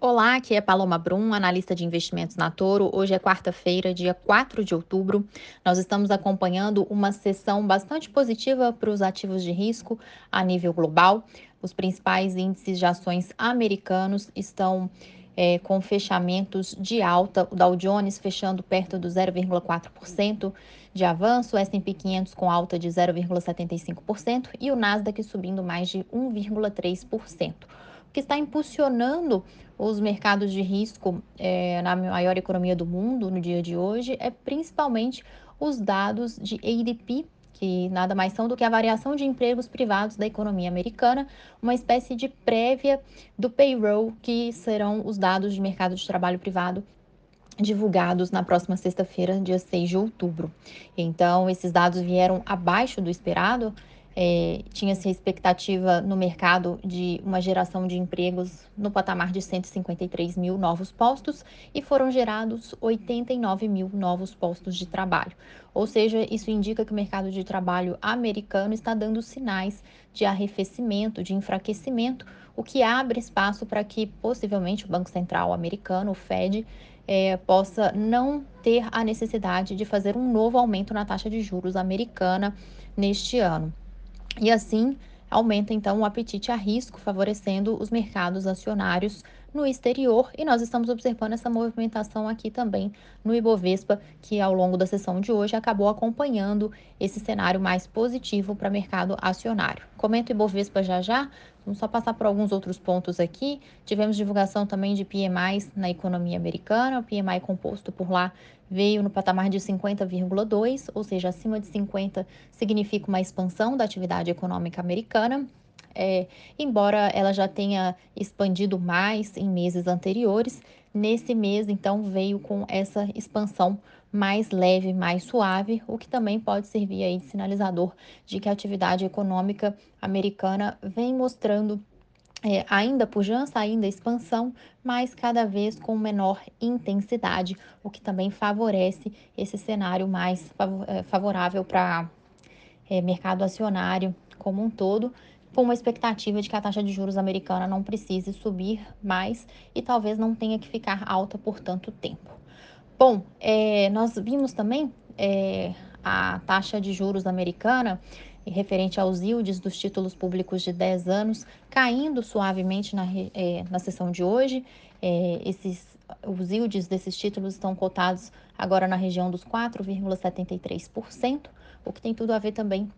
Olá, aqui é Paloma Brum, analista de investimentos na Toro. Hoje é quarta-feira, dia 4 de outubro. Nós estamos acompanhando uma sessão bastante positiva para os ativos de risco a nível global. Os principais índices de ações americanos estão é, com fechamentos de alta. O Dow Jones fechando perto do 0,4% de avanço, o S&P 500 com alta de 0,75% e o Nasdaq subindo mais de 1,3% que está impulsionando os mercados de risco é, na maior economia do mundo no dia de hoje é principalmente os dados de ADP, que nada mais são do que a variação de empregos privados da economia americana, uma espécie de prévia do payroll, que serão os dados de mercado de trabalho privado divulgados na próxima sexta-feira, dia 6 de outubro. Então, esses dados vieram abaixo do esperado, é, Tinha-se expectativa no mercado de uma geração de empregos no patamar de 153 mil novos postos e foram gerados 89 mil novos postos de trabalho. Ou seja, isso indica que o mercado de trabalho americano está dando sinais de arrefecimento, de enfraquecimento, o que abre espaço para que possivelmente o Banco Central americano, o Fed, é, possa não ter a necessidade de fazer um novo aumento na taxa de juros americana neste ano. E assim aumenta então o apetite a risco, favorecendo os mercados acionários no exterior e nós estamos observando essa movimentação aqui também no Ibovespa, que ao longo da sessão de hoje acabou acompanhando esse cenário mais positivo para o mercado acionário. Comento o Ibovespa já já, vamos só passar por alguns outros pontos aqui. Tivemos divulgação também de PMIs na economia americana, o PMI composto por lá veio no patamar de 50,2, ou seja, acima de 50 significa uma expansão da atividade econômica americana é, embora ela já tenha expandido mais em meses anteriores, nesse mês então veio com essa expansão mais leve, mais suave, o que também pode servir aí de sinalizador de que a atividade econômica americana vem mostrando é, ainda pujança, ainda expansão, mas cada vez com menor intensidade, o que também favorece esse cenário mais é, favorável para é, mercado acionário como um todo, com uma expectativa de que a taxa de juros americana não precise subir mais e talvez não tenha que ficar alta por tanto tempo. Bom, é, nós vimos também é, a taxa de juros americana referente aos yields dos títulos públicos de 10 anos caindo suavemente na, é, na sessão de hoje. É, esses, os yields desses títulos estão cotados agora na região dos 4,73%, o que tem tudo a ver também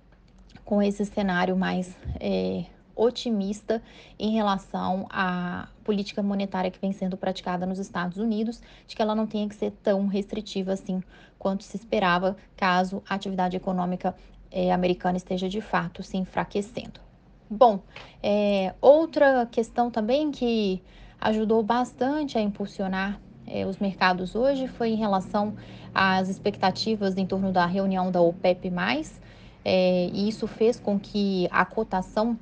com esse cenário mais é, otimista em relação à política monetária que vem sendo praticada nos Estados Unidos, de que ela não tenha que ser tão restritiva assim quanto se esperava, caso a atividade econômica é, americana esteja de fato se enfraquecendo. Bom, é, outra questão também que ajudou bastante a impulsionar é, os mercados hoje foi em relação às expectativas em torno da reunião da OPEP+, é, e isso fez com que a cotação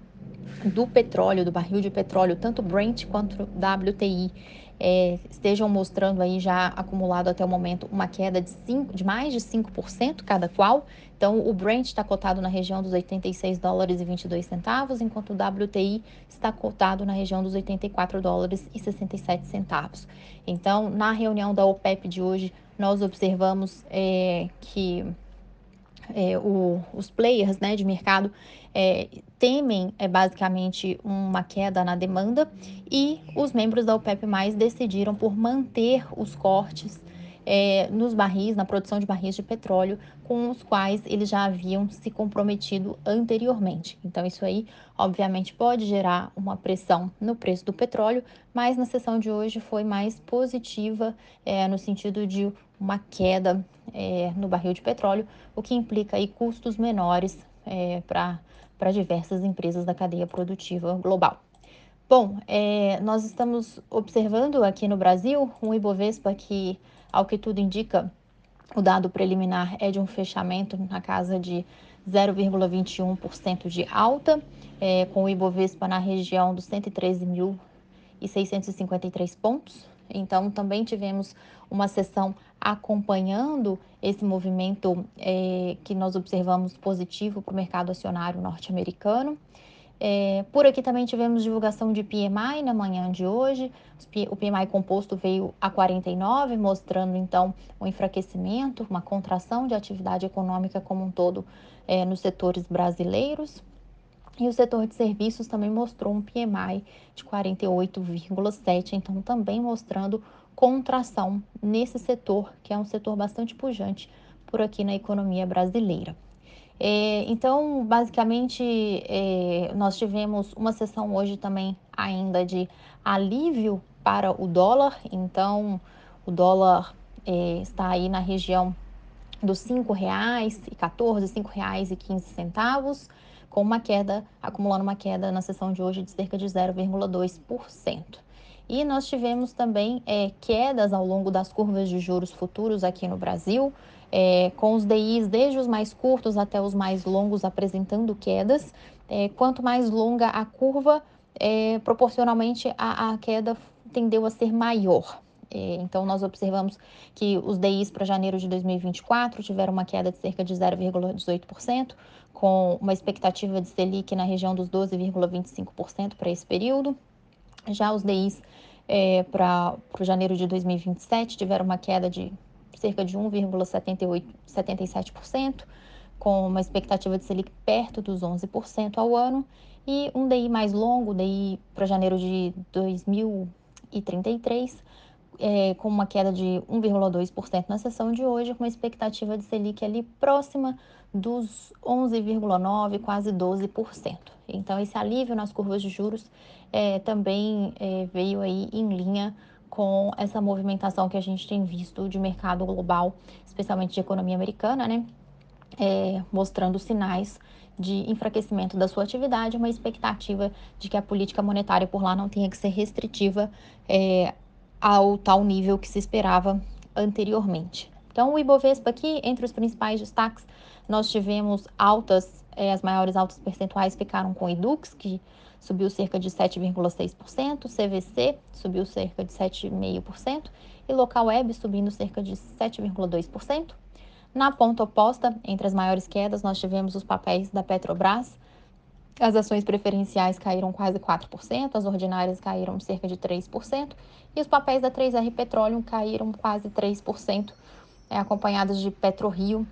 do petróleo, do barril de petróleo, tanto Brent quanto WTI, é, estejam mostrando aí já acumulado até o momento uma queda de, cinco, de mais de 5% cada qual. Então, o Brent está cotado na região dos 86 dólares e 22 centavos, enquanto o WTI está cotado na região dos 84 dólares e 67 centavos. Então, na reunião da OPEP de hoje, nós observamos é, que é, o, os players né, de mercado é, temem é, basicamente uma queda na demanda e os membros da OPEP+, decidiram por manter os cortes é, nos barris, na produção de barris de petróleo, com os quais eles já haviam se comprometido anteriormente. Então, isso aí, obviamente, pode gerar uma pressão no preço do petróleo, mas na sessão de hoje foi mais positiva, é, no sentido de uma queda é, no barril de petróleo, o que implica aí custos menores é, para diversas empresas da cadeia produtiva global. Bom, é, nós estamos observando aqui no Brasil um Ibovespa que ao que tudo indica, o dado preliminar é de um fechamento na casa de 0,21% de alta, é, com o Ibovespa na região dos 113.653 pontos. Então, também tivemos uma sessão acompanhando esse movimento é, que nós observamos positivo para o mercado acionário norte-americano. É, por aqui também tivemos divulgação de PMI na manhã de hoje. O PMI composto veio a 49, mostrando então um enfraquecimento, uma contração de atividade econômica como um todo é, nos setores brasileiros. E o setor de serviços também mostrou um PMI de 48,7, então também mostrando contração nesse setor, que é um setor bastante pujante por aqui na economia brasileira. É, então, basicamente, é, nós tivemos uma sessão hoje também ainda de alívio para o dólar. Então, o dólar é, está aí na região dos R$ 5,14, R$ 5,15, com uma queda, acumulando uma queda na sessão de hoje de cerca de 0,2%. E nós tivemos também é, quedas ao longo das curvas de juros futuros aqui no Brasil é, com os DIs desde os mais curtos até os mais longos apresentando quedas. É, quanto mais longa a curva, é, proporcionalmente a, a, queda tendeu a ser maior. É, então, nós observamos que os DIs para janeiro de 2024 tiveram uma queda de cerca de 0,18%, com uma expectativa de Selic na região dos 12,25% para esse período. Já os DIs é, para janeiro de 2027 tiveram uma queda de cerca de 1,77%, com uma expectativa de Selic perto dos 11% ao ano, e um DI mais longo, DI para janeiro de 2033, é, com uma queda de 1,2% na sessão de hoje, com uma expectativa de Selic ali próxima dos 11,9%, quase 12%. Então, esse alívio nas curvas de juros é, também é, veio aí em linha com essa movimentação que a gente tem visto de mercado global, especialmente de economia americana, né? É, mostrando sinais de enfraquecimento da sua atividade, uma expectativa de que a política monetária por lá não tenha que ser restritiva é, ao tal nível que se esperava anteriormente. Então, o Ibovespa aqui, entre os principais destaques, nós tivemos altas, é, as maiores altas percentuais ficaram com o Edux, que subiu cerca de 7,6%, CVC subiu cerca de 7,5% e Local Web subindo cerca de 7,2%. Na ponta oposta, entre as maiores quedas, nós tivemos os papéis da Petrobras. As ações preferenciais caíram quase 4%, as ordinárias caíram cerca de 3%, e os papéis da 3R Petroleum caíram quase 3%, é, acompanhados de PetroRio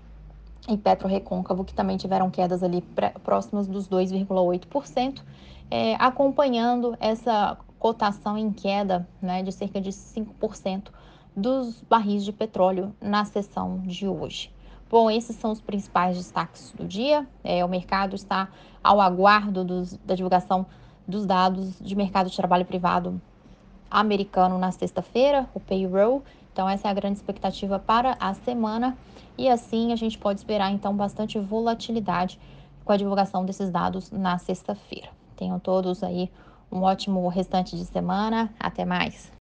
e Petro Recôncavo, que também tiveram quedas ali próximas dos 2,8% é, acompanhando essa cotação em queda né, de cerca de 5% dos barris de petróleo na sessão de hoje. Bom, esses são os principais destaques do dia. É, o mercado está ao aguardo dos, da divulgação dos dados de mercado de trabalho privado americano na sexta-feira, o payroll. Então, essa é a grande expectativa para a semana. E assim a gente pode esperar, então, bastante volatilidade com a divulgação desses dados na sexta-feira. Tenham todos aí um ótimo restante de semana. Até mais.